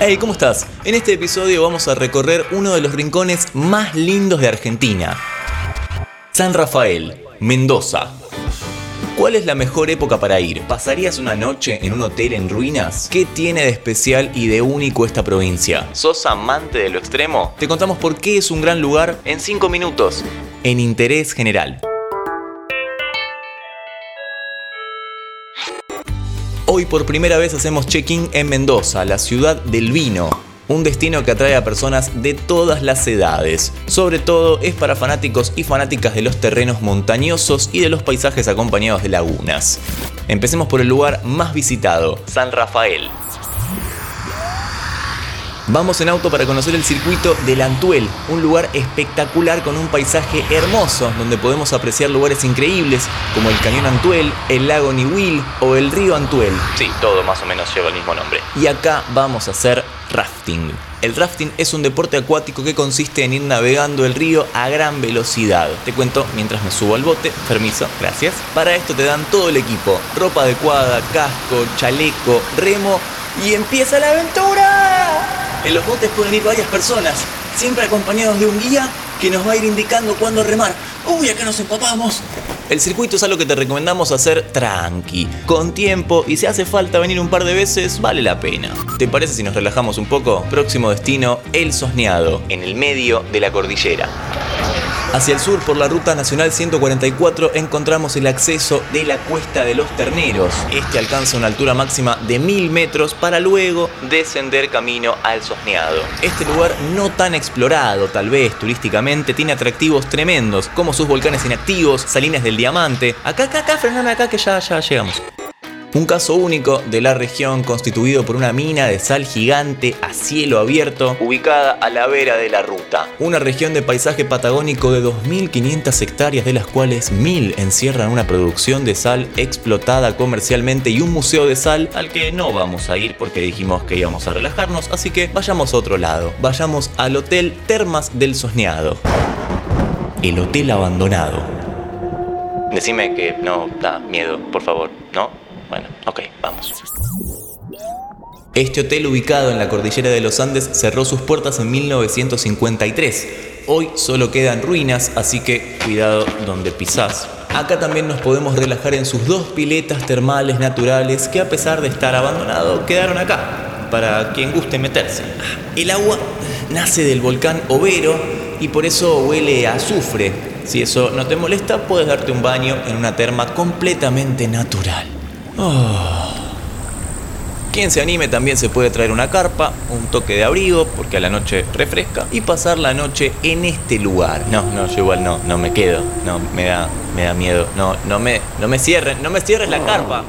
Hey, ¿cómo estás? En este episodio vamos a recorrer uno de los rincones más lindos de Argentina. San Rafael, Mendoza. ¿Cuál es la mejor época para ir? ¿Pasarías una noche en un hotel en ruinas? ¿Qué tiene de especial y de único esta provincia? ¿Sos amante de lo extremo? Te contamos por qué es un gran lugar en 5 minutos, en interés general. Hoy por primera vez hacemos check-in en Mendoza, la ciudad del vino. Un destino que atrae a personas de todas las edades. Sobre todo es para fanáticos y fanáticas de los terrenos montañosos y de los paisajes acompañados de lagunas. Empecemos por el lugar más visitado, San Rafael. Vamos en auto para conocer el circuito del Antuel, un lugar espectacular con un paisaje hermoso, donde podemos apreciar lugares increíbles como el Cañón Antuel, el lago Niwil o el río Antuel. Sí, todo más o menos lleva el mismo nombre. Y acá vamos a hacer rafting. El rafting es un deporte acuático que consiste en ir navegando el río a gran velocidad. Te cuento mientras me subo al bote, permiso, gracias. Para esto te dan todo el equipo, ropa adecuada, casco, chaleco, remo y empieza la aventura. En los botes pueden ir varias personas, siempre acompañados de un guía que nos va a ir indicando cuándo remar. Uy, acá nos empapamos. El circuito es algo que te recomendamos hacer tranqui, con tiempo y si hace falta venir un par de veces, vale la pena. ¿Te parece si nos relajamos un poco? Próximo destino, El Sosneado, en el medio de la cordillera. Hacia el sur, por la ruta nacional 144, encontramos el acceso de la Cuesta de los Terneros. Este alcanza una altura máxima de 1000 metros para luego descender camino al Sosneado. Este lugar no tan explorado, tal vez turísticamente, tiene atractivos tremendos, como sus volcanes inactivos, salinas del diamante. Acá, acá, acá, frename acá que ya, ya llegamos. Un caso único de la región constituido por una mina de sal gigante a cielo abierto ubicada a la vera de la ruta. Una región de paisaje patagónico de 2.500 hectáreas de las cuales 1.000 encierran una producción de sal explotada comercialmente y un museo de sal al que no vamos a ir porque dijimos que íbamos a relajarnos, así que vayamos a otro lado. Vayamos al Hotel Termas del Sosneado. El hotel abandonado. Decime que no da miedo, por favor, ¿no? Bueno, ok, vamos. Este hotel ubicado en la cordillera de los Andes cerró sus puertas en 1953. Hoy solo quedan ruinas, así que cuidado donde pisás. Acá también nos podemos relajar en sus dos piletas termales naturales que a pesar de estar abandonado quedaron acá, para quien guste meterse. El agua nace del volcán Overo y por eso huele a azufre. Si eso no te molesta, puedes darte un baño en una terma completamente natural. Oh. Quien se anime también se puede traer una carpa, un toque de abrigo, porque a la noche refresca, y pasar la noche en este lugar. No, no, yo igual no, no me quedo. No, me da, me da miedo. No, no me, no me cierren, no me cierres la carpa.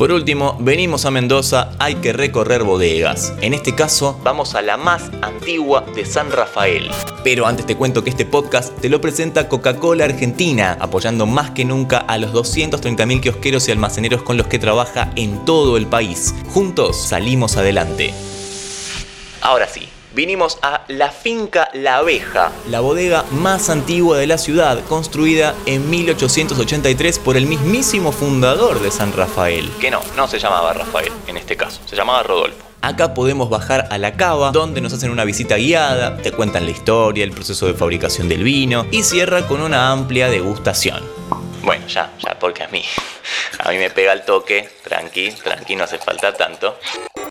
Por último, venimos a Mendoza, hay que recorrer bodegas. En este caso, vamos a la más antigua de San Rafael. Pero antes te cuento que este podcast te lo presenta Coca-Cola Argentina, apoyando más que nunca a los 230.000 kiosqueros y almaceneros con los que trabaja en todo el país. Juntos salimos adelante. Ahora sí, vinimos a la finca La Abeja, la bodega más antigua de la ciudad, construida en 1883 por el mismísimo fundador de San Rafael. Que no, no se llamaba Rafael en este caso, se llamaba Rodolfo. Acá podemos bajar a la cava, donde nos hacen una visita guiada, te cuentan la historia, el proceso de fabricación del vino y cierra con una amplia degustación. Bueno, ya, ya, porque a mí, a mí me pega el toque, tranqui, tranqui, no hace falta tanto.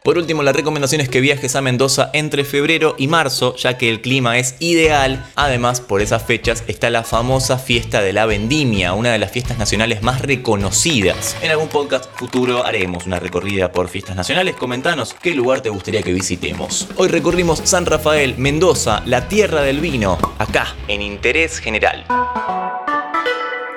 Por último, la recomendación es que viajes a Mendoza entre febrero y marzo, ya que el clima es ideal. Además, por esas fechas está la famosa fiesta de la vendimia, una de las fiestas nacionales más reconocidas. En algún podcast futuro haremos una recorrida por fiestas nacionales. Comentanos qué lugar te gustaría que visitemos. Hoy recorrimos San Rafael, Mendoza, la tierra del vino, acá, en Interés General.